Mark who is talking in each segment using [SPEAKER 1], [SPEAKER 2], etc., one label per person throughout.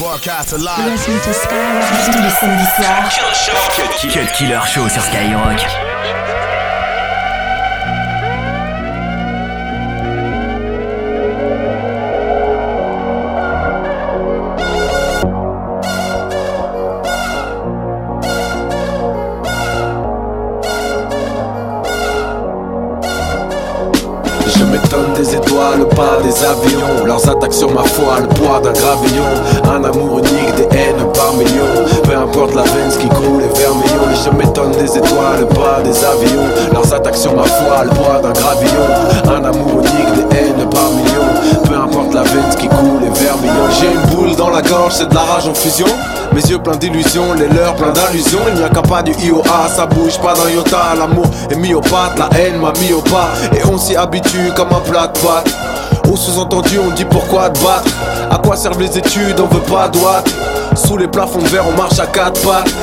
[SPEAKER 1] Broadcast live. Listen to Skyrock. Tous les samedis soirs.
[SPEAKER 2] Cut Killer Show sur Skyrock.
[SPEAKER 3] Un amour unique, des haines par millions. Peu importe la veine, ce qui coule est vermillon. Et je m'étonne des étoiles, pas des avions. Leurs attaques sur ma foi, le poids d'un gravillon. Un amour unique, des haines par millions. Peu importe la veine, ce qui coule est vermillon. J'ai une boule dans la gorge, c'est de la rage en fusion. Mes yeux pleins d'illusions, les leurs pleins d'allusions. Il n'y a qu'à pas du IOA, ça bouge pas d'un iota. L'amour est pat, la haine m'a pas. Et on s'y habitue comme un plat de. Au sous-entendu, on dit pourquoi te battre? À quoi servent les études, on veut pas de Sous les plafonds verre, on marche à quatre pattes.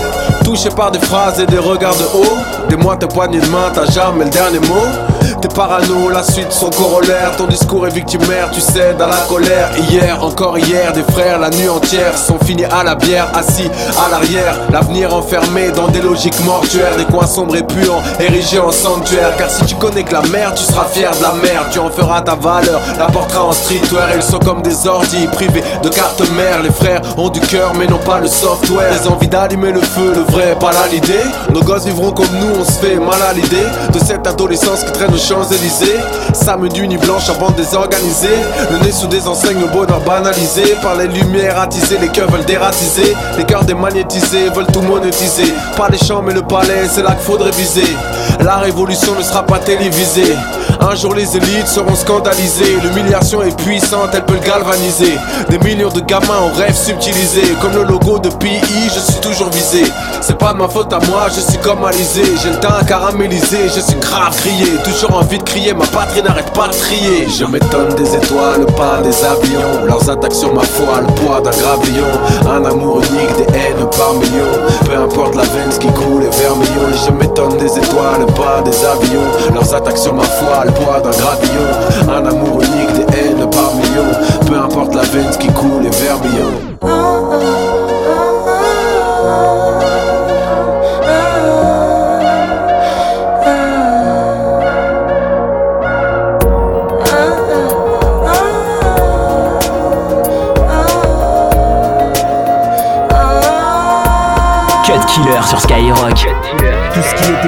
[SPEAKER 3] Touché par des phrases et des regards de haut. Des mois, tes poignées de main, t'as jamais le dernier mot. Parano, la suite son corollaire. Ton discours est victimaire, tu cèdes à la colère. Hier, encore hier, des frères, la nuit entière sont finis à la bière, assis à l'arrière. L'avenir enfermé dans des logiques mortuaires, des coins sombres et puants, érigés en sanctuaire. Car si tu connais que la mer, tu seras fier de la mer. Tu en feras ta valeur, la portera en streetwear. Ils sont comme des ordis privés de carte mère. Les frères ont du cœur, mais non pas le software. Des envies d'allumer le feu, le vrai, pas là l'idée. Nos gosses vivront comme nous, on se fait mal à l'idée de cette adolescence qui traîne Champs-Élysées. Samedi nuit blanche avant désorganisée. Le nez sous des enseignes, le bonheur banalisé. Par les lumières attisées, les cœurs veulent dératiser. Les cœurs démagnétisés veulent tout monétiser. Pas les champs, mais le palais, c'est là qu'il faudrait viser. La révolution ne sera pas télévisée. Un jour les élites seront scandalisées. L'humiliation est puissante, elle peut le galvaniser. Des millions de gamins en rêve subtilisés. Comme le logo de PI, je suis toujours visé. C'est pas de ma faute à moi, je suis comme Alizé. J'ai le teint caramélisé, je suis grave crié. Toujours envie de crier, ma patrie n'arrête pas de crier. Je m'étonne des étoiles, pas des avions. Leurs attaques sur ma foi, le poids d'un gravillon. Un amour unique, des haines par millions. Peu importe la veine, ce qui coule est vermillon. Je m'étonne des étoiles, pas des avions. Leurs attaques sur ma foi, poids d'un. Un amour unique, des haines par millions. Peu importe la veine, qui coule est vermillon.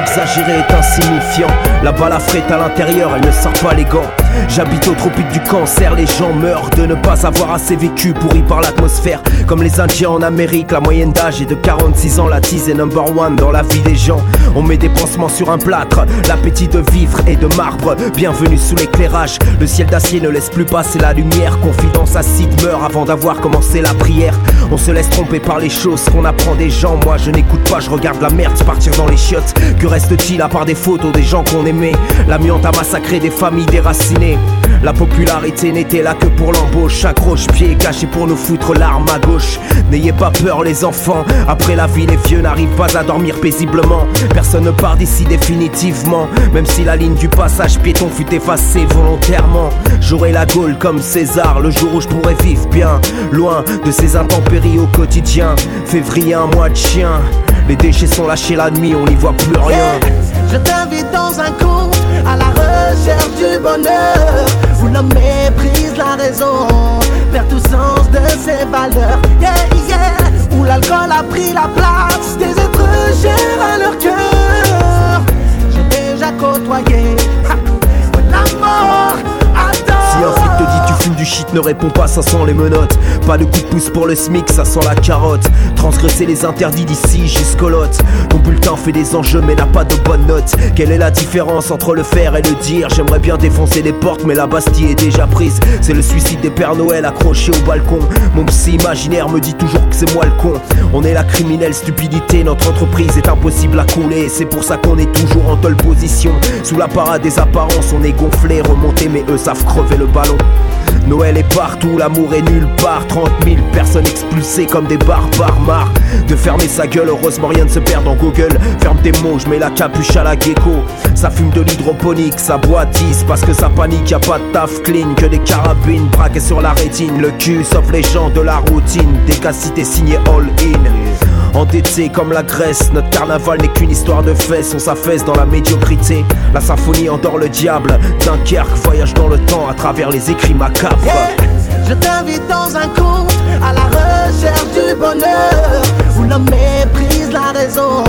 [SPEAKER 4] Exagéré est insignifiant. La balle à à l'intérieur, elle ne sort pas les gants. J'habite au tropique du cancer, les gens meurent de ne pas avoir assez vécu, pourri par l'atmosphère. Comme les Indiens en Amérique, la moyenne d'âge est de 46 ans, la tease est number one dans la vie des gens. On met des pansements sur un plâtre, l'appétit de vivre est de marbre. Bienvenue sous l'éclairage, le ciel d'acier ne laisse plus passer la lumière. Confidence acide meurt avant d'avoir commencé la prière. On se laisse tromper par les choses qu'on apprend des gens. Moi je n'écoute pas, je regarde la merde partir dans les chiottes. Que reste-t-il à part des photos des gens qu'on aimait? L'amiante a massacré des familles déracinées. La popularité n'était là que pour l'embauche. Un croche-pied caché pour nous foutre l'arme à gauche. N'ayez pas peur, les enfants. Après la vie, les vieux n'arrivent pas à dormir paisiblement. Personne ne part d'ici définitivement. Même si la ligne du passage piéton fut effacée volontairement. J'aurai la gaule comme César le jour où je pourrais vivre bien. Loin de ces intempéries au quotidien. Février, un mois de chien. Les déchets sont lâchés la nuit, on n'y voit plus rien.
[SPEAKER 5] Je t'invite dans un la recherche du bonheur. Où l'homme méprise la raison, perd tout sens de ses valeurs. Yeah, yeah, où l'alcool
[SPEAKER 4] ne réponds pas, ça sent les menottes. Pas de coup de pouce pour le SMIC, ça sent la carotte. Transgresser les interdits d'ici jusqu'au lot. Ton bulletin fait des enjeux mais n'a pas de bonne note. Quelle est la différence entre le faire et le dire? J'aimerais bien défoncer les portes, mais la Bastille est déjà prise. C'est le suicide des Pères Noël accrochés au balcon. Mon psy imaginaire me dit toujours que c'est moi le con. On est la criminelle stupidité, notre entreprise est impossible à couler. C'est pour ça qu'on est toujours en telle position. Sous la parade des apparences, on est gonflé, remonté, mais eux savent crever le ballon. Noël est partout, l'amour est nulle part. 30 000 personnes expulsées comme des barbares Marre de fermer sa gueule, heureusement rien ne se perd dans Google. Ferme tes mots, je mets la capuche à la gecko. Ça fume de l'hydroponique, ça boit 10 Parce que ça panique, y a pas de taf clean Que des carabines braquées sur la rétine. Le cul, sauf les gens de la routine. Des cas signé all in Endetté comme la Grèce, notre carnaval n'est qu'une histoire de fesses, on s'affaisse dans la médiocrité. La symphonie endort le diable, Dunkerque voyage dans le temps à travers les écrits macabres.
[SPEAKER 5] Je t'invite dans un conte à la recherche du bonheur. Où l'homme méprise la raison,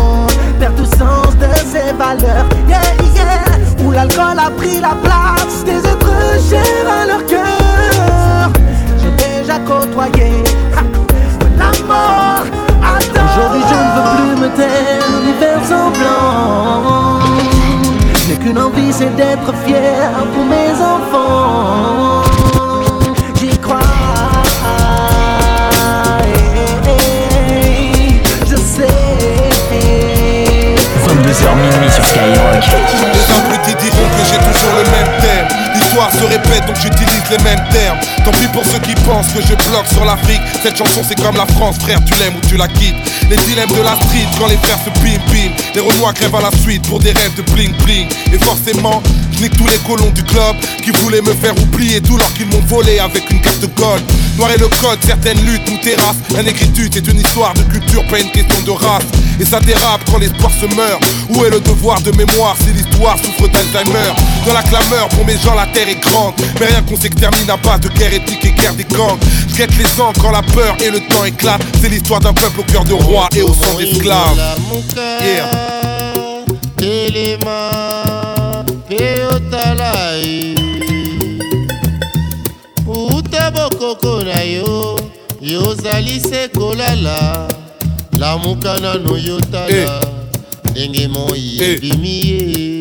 [SPEAKER 5] perd tout sens de ses valeurs. Yeah, yeah, où l'alcool a pris la place des êtres chers à leur cœur. J'ai déjà côtoyé la mort Aujourd'hui je ne veux plus me taire ni faire semblant. J'ai qu'une envie c'est d'être fier pour mes
[SPEAKER 6] Se répète donc j'utilise les mêmes termes. Tant pis pour ceux qui pensent que je bloque sur l'Afrique. Cette chanson c'est comme la France, frère, tu l'aimes ou tu la quittes. Les dilemmes de la street quand les frères se bim bim. Les Renois crèvent à la suite pour des rêves de bling bling. Et forcément, nique tous les colons du club qui voulaient me faire oublier tout leur qu'ils m'ont volé avec une carte de gold. Noir et le code, certaines luttes nous terrassent. La négritude est une histoire de culture, pas une question de race. Et ça dérape quand l'espoir se meurt. Où est le devoir de mémoire si l'histoire souffre d'Alzheimer? Dans la clameur, pour mes gens, la terre est grande. Mais rien qu'on s'extermine à base de guerre éthique et guerre des gangs. Je guette les sangs quand la peur et le temps éclatent. C'est l'histoire d'un peuple au cœur de roi et au sang d'esclaves.
[SPEAKER 7] Yozali se kolala lamuka nano yotala ndenge moi
[SPEAKER 6] Eh.
[SPEAKER 7] ebimi ye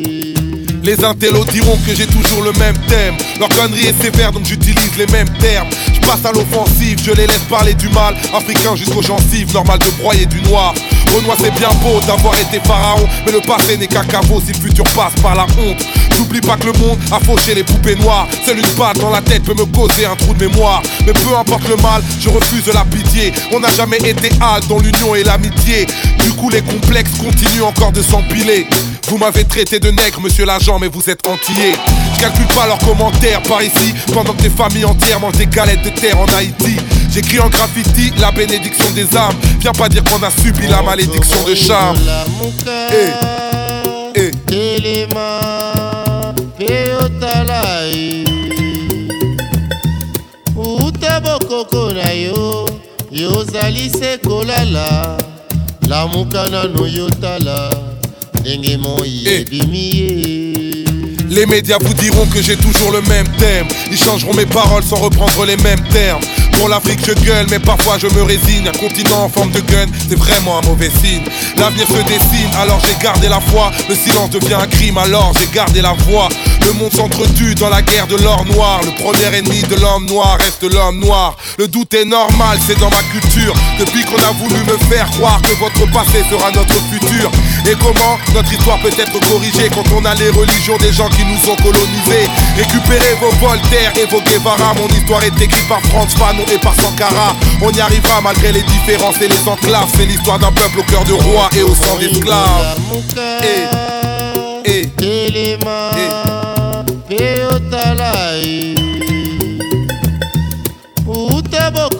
[SPEAKER 6] Les intellos diront que j'ai toujours le même thème. Leur connerie est sévère donc j'utilise les mêmes termes. Je passe à l'offensive, je les laisse parler du mal. Africain jusqu'aux gencives, normal de broyer du noir. Renoir c'est bien beau d'avoir été pharaon, mais le passé n'est qu'un caveau si le futur passe par la honte. J'oublie pas que le monde a fauché les poupées noires. Seule une balle dans la tête peut me causer un trou de mémoire. Mais peu importe le mal, je refuse la pitié. On n'a jamais été hâte dans l'union et l'amitié. Du coup, les complexes continuent encore de s'empiler. Vous m'avez traité de nègre, monsieur l'agent, mais vous êtes entier. Je calcule pas leurs commentaires par ici, pendant que des familles entières mangent des galettes de terre en Haïti. J'écris en graffiti la bénédiction des âmes. Viens pas dire qu'on a subi la malédiction de charme.
[SPEAKER 7] Uta bokoko na yo yozali se kolala lamuka nano yotala ndenge moi
[SPEAKER 6] Eh.
[SPEAKER 7] ebimi ye
[SPEAKER 6] Les médias vous diront que j'ai toujours le même thème. Ils changeront mes paroles sans reprendre les mêmes termes. Pour l'Afrique, je gueule, mais parfois je me résigne. Un continent en forme de gun, c'est vraiment un mauvais signe. L'avenir se dessine, alors j'ai gardé la foi. Le silence devient un crime, alors j'ai gardé la voix. Le monde s'entretue dans la guerre de l'or noir. Le premier ennemi de l'homme noir reste l'homme noir. Le doute est normal, c'est dans ma culture. Depuis qu'on a voulu me faire croire que votre passé sera notre futur. Et comment notre histoire peut être corrigée quand on a les religions des gens qui nous ont colonisés? Récupérez vos Voltaire et vos Guevara. Mon histoire est écrite par Franz Fanon et par Sankara. On y arrivera malgré les différences et les enclaves. C'est l'histoire d'un peuple au cœur de roi et au sang d'esclaves.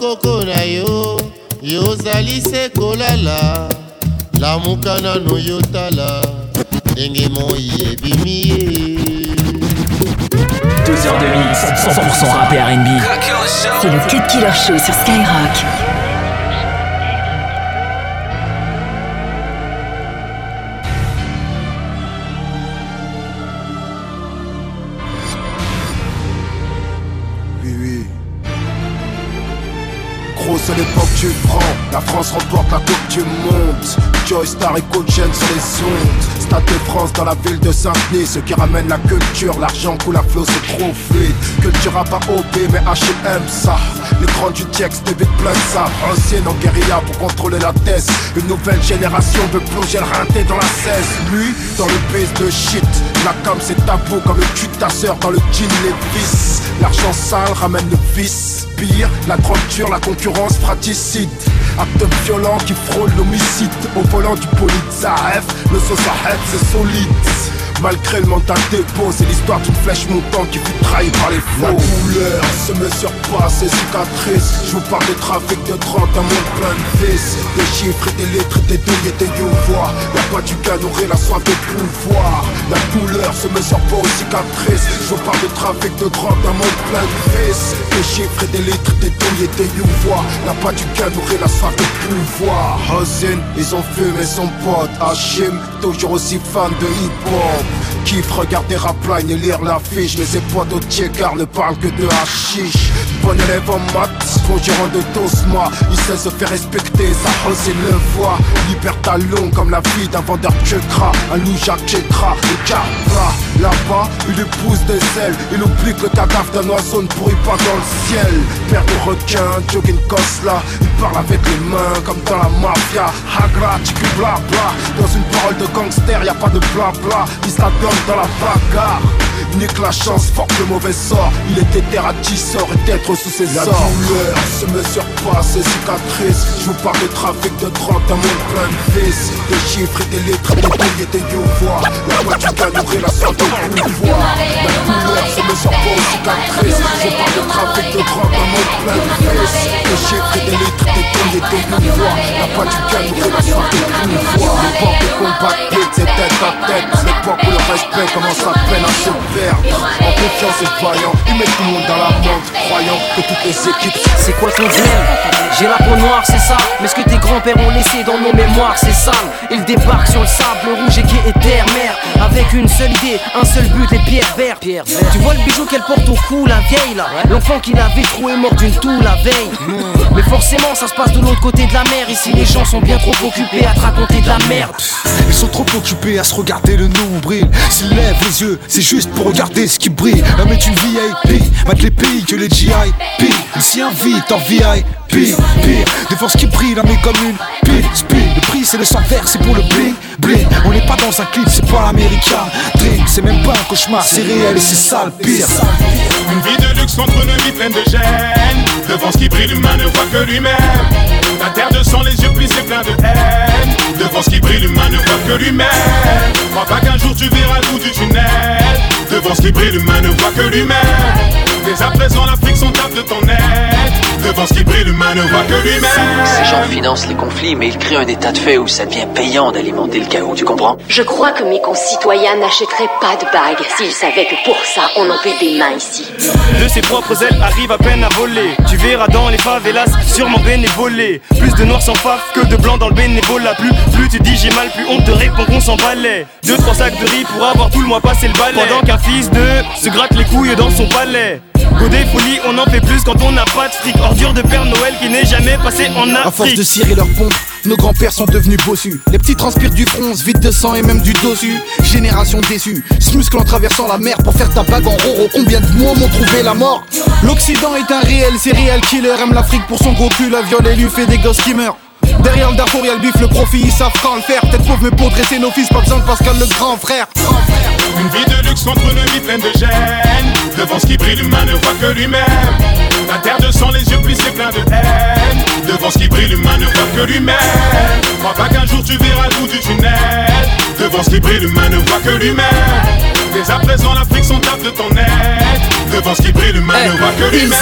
[SPEAKER 7] Bokoko na yo yozali se kolala lamuka nano yotala ndenge moi ebimi ye
[SPEAKER 2] 2 heures de mix, 100% rap et R&B.
[SPEAKER 1] C'est le Cut Killer Show sur Skyrock.
[SPEAKER 8] Du franc. La France remporte la Coupe du Monde. Joy Star et Coach sur les ondes. Stade de France dans la ville de Saint-Denis. Ce qui ramène la culture, l'argent coule à flot, c'est trop fluide. Culture à pas OP, mais HM ça. L'écran du texte vite plein ça. Ancienne en guérilla pour contrôler la thèse. Une nouvelle génération veut plonger le rinté dans la 16. Lui, dans le base de shit. La com c'est tabou comme le cul de ta sœur dans le jean les vis. L'argent sale ramène le vice. Pire, la drogue la concurrence fratricide. Acte violent qui frôle l'homicide volant du Polizaref Le sauce c'est solide Malgré le mental dépôt, c'est l'histoire d'une flèche montante qui fut trahie par les faux. La douleur se me surpasse et cicatrices. Je vous parle de trafic de 30 un monde plein de vis. Des chiffres et des lettres, des douilles et des youvois. Y'a pas du gars la soif de pouvoir. La douleur se me surpasse aux cicatrices. Je vous parle de trafic de 30 un monde plein de vis. Des chiffres et des lettres, des douilles et des youvois. Y'a pas du gars la soif de pouvoir. Hosin, ils ont fumé son pote. Hachim, toujours aussi fan de hip-hop. Kiffe regarder Rapline et lire l'affiche. Mais ses potes au car ne parlent que de hashish Bon élève en maths, gérant de Tosma Il sait se faire respecter, sa hausse et le voit. Liberta long comme la vie d'un vendeur de cra Un Jacques Chetra, le Capra Là-bas, il lui pousse des ailes Il oublie que le cadavre d'un oiseau ne pourrit pas dans le ciel. Père de requin, jogging là Il parle avec les mains comme dans la mafia. Hagra, tchiku bla bla. Dans une parole de gangster, y a pas de bla bla Il dans la bagarre Nique la chance, forte le mauvais sort Il était terre à sort et d'être sous ses la ordres douleur se me surpasse et cicatrices Je vous parle de trafic de 30 un monde plein de vis Des chiffres et des lettres, des billets et des youvois La voix du gars la sorte de pouvoir La douleur se me surpasse et cicatrices Je vous parle de trafic de 30 un monde plein de vis Des chiffres et des lettres, des billets et des youvois La voix du gars la sorte de pouvoir L'époque de combat c'est tête à tête L'époque où le respect commence à peine à se perdre En confiance et vaillant, ils mettent tout le monde dans la mode Croyant que toutes les équipes
[SPEAKER 2] C'est quoi ton deal J'ai la peau noire, c'est ça. Mais ce que tes grands-pères ont laissé dans nos mémoires, c'est sale. Ils débarquent sur le sable rouge et qui est terre mer Avec une seule idée, un seul but, les pierres vertes Tu vois le bijou qu'elle porte au cou, la vieille là. L'enfant qui l'avait troué mort d'une toux la veille. Mais forcément ça se passe de l'autre côté de la mer. Ici les gens sont bien trop occupés à te raconter de la merde.
[SPEAKER 9] Ils sont trop occupés à se regarder le nombril. S'ils lèvent les yeux, c'est juste pour regarder ce qui brille. L'homme est une VIP, mate les pays que les GIP Il s'y invite en VIP, pire Des ce qui brille, l'homme est comme une pile. Speed, le prix c'est le sang vert, c'est pour le bling bling. On n'est pas dans un clip, c'est pas l'américain c'est même pas un cauchemar, c'est réel et c'est sale pire.
[SPEAKER 10] Une vie de luxe contre une vie pleine de gêne. Devant ce qui brille, l'humain ne voit que lui-même. La terre de sang, les yeux plissés pleins de haine. Devant ce qui brille, l'humain ne voit que lui-même. Crois pas qu'un jour tu verras le bout du tunnel. Devant ce qui brille, l'humain ne voit que lui-même. Dès à présent, l'Afrique sont tape de ton aide Devant ce qui brille, l'humain ne voit que lui-même
[SPEAKER 11] Ces gens financent les conflits, mais ils créent un état de fait où ça devient payant d'alimenter le chaos, tu comprends?
[SPEAKER 12] Je crois que mes concitoyens n'achèteraient pas de bagues s'ils savaient que pour ça, on en fait des mains ici.
[SPEAKER 13] De ses propres ailes arrive à peine à voler. Tu verras dans les favelas, sûrement bénévolé. Plus de noirs sans faf que de blancs dans le bénévolat. Plus, plus tu dis j'ai mal, plus on te répond qu'on s'en balait. Deux, trois sacs de riz pour avoir tout le mois passé le balai. Pendant qu'un fils de se gratte les couilles dans son palais. Godé folie, on en fait plus quand on n'a pas de fric. Ordure de Père Noël qui n'est jamais passé en Afrique.
[SPEAKER 9] À force de cirer leur pompe, nos grands-pères sont devenus bossus. Les petits transpirent du front, vide de sang et même du dosu. Génération déçue, se en traversant la mer pour faire ta bague en roro. Combien de mois m'ont trouvé la mort? L'Occident est un réel serial killer. Aime l'Afrique pour son gros cul, la viole et lui fait des gosses qui meurent. Derrière le Darfour y'a le bif, le profit, ils savent quand le faire. Peut-être pauvre mais pour dresser nos fils, pas besoin de Pascal le grand frère.
[SPEAKER 10] Une vie de luxe contre une vie pleine de gêne. Devant ce qui brille, l'humain ne voit que lui-même. La terre de sang, les yeux plissés pleins de haine. Devant ce qui brille, l'humain ne voit que lui-même. Crois pas qu'un jour tu verras le bout du tunnel. Devant ce qui brille, l'humain ne voit que lui-même. Dès à présent, l'Afrique sont tape de ton aide. Devant ce qui brille, l'humain ne voit que lui-même.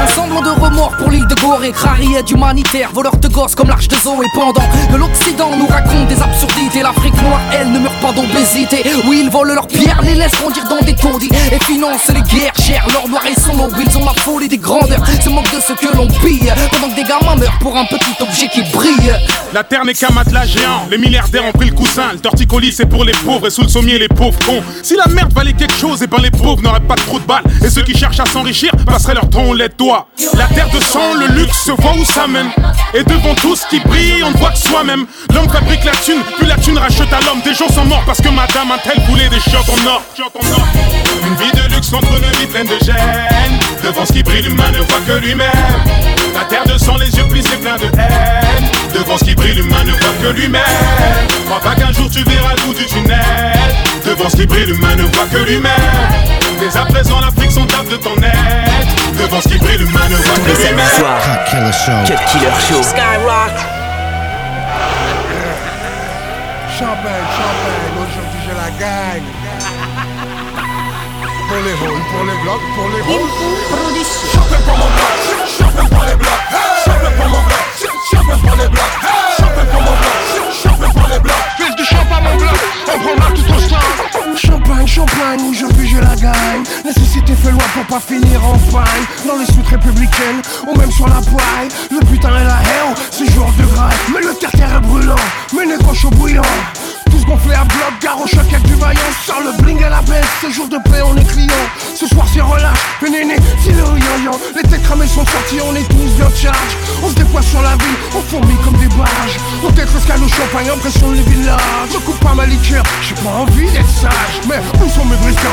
[SPEAKER 2] Un semblant de remords pour l'île de Gorée. Crariette humanitaire, voleur de gosses comme l'arche de Zoé. Pendant que l'Occident nous raconte des absurdités, l'Afrique noire, elle, ne meurt pas d'obésité. Oui, ils volent leurs pierres, les laissent grandir dans des taudis. Et financent les guerres chères, leur noir et son logo. Ils ont la folie des grandeurs, se moquent de ce que l'on pille. Pendant que des gamins meurent pour un petit objet qui brille.
[SPEAKER 10] La terre n'est qu'un matelas géant, les milliardaires ont pris le coussin. Le colis c'est pour les pauvres et sous le sommier les pauvres cons. Si la merde valait quelque chose, et ben les pauvres n'auraient pas trop de balles. Et ceux qui cherchent à s'enrichir passeraient leur temps de doigts. La terre de sang, le luxe se voit où ça mène. Et devant tout ce qui brille, on ne voit que soi-même. L'homme fabrique la thune, puis la thune rachète à l'homme. Des gens sont morts parce que madame a tel voulait des chiottes en or. Une vie de luxe contre une vie pleine de gêne. Devant ce qui brille, l'humain ne voit que lui-même. La terre de sang, les yeux plissés pleins de haine. Devant ce qui brille, l'humain ne voit que lui-même. Crois pas qu'un jour tu verras le bout du tunnel. Devant ce qui brille, l'humain ne voit que lui-même. Dès à présent, l'Afrique sont tape de ton aide. Devant ce qui brille, ne voit
[SPEAKER 2] Tous les samedis soirs. Cut Killer Show.
[SPEAKER 14] Skyrock. Champagne, champagne, aujourd'hui je la gagne. Pour les halls, pour les blocs, pour les halls. Champagne pour mon bloc, champagne pour les blocs. Champagne pour mon bloc, champagne pour les blocs. Champagne pour mon bloc, champagne. Fils champagne mon bloc, on tout. Champagne, champagne, aujourd'hui je la gagne. Nécessité fait loi pour pas finir en paille. Dans les suites républicaines, ou même sur la paille. Le putain et la hell, c'est jour de grâce. Mais le terre est brûlant, mais les chaud bouillant. Tous gonflés à bloc, gare au choc avec du vaillant. Sans le bling et la baisse, c'est jour de paix, on est client. Ce soir c'est relâche, le néné, c'est le yo Les têtes cramées sont sorties, on est tous bien charge. On se déploie sur la ville, on fourmille comme des barrages. On tête escale au champagne, impression les villages. Je coupe pas ma liqueur, j'ai pas envie d'être sage. Mais où sont mes briscards?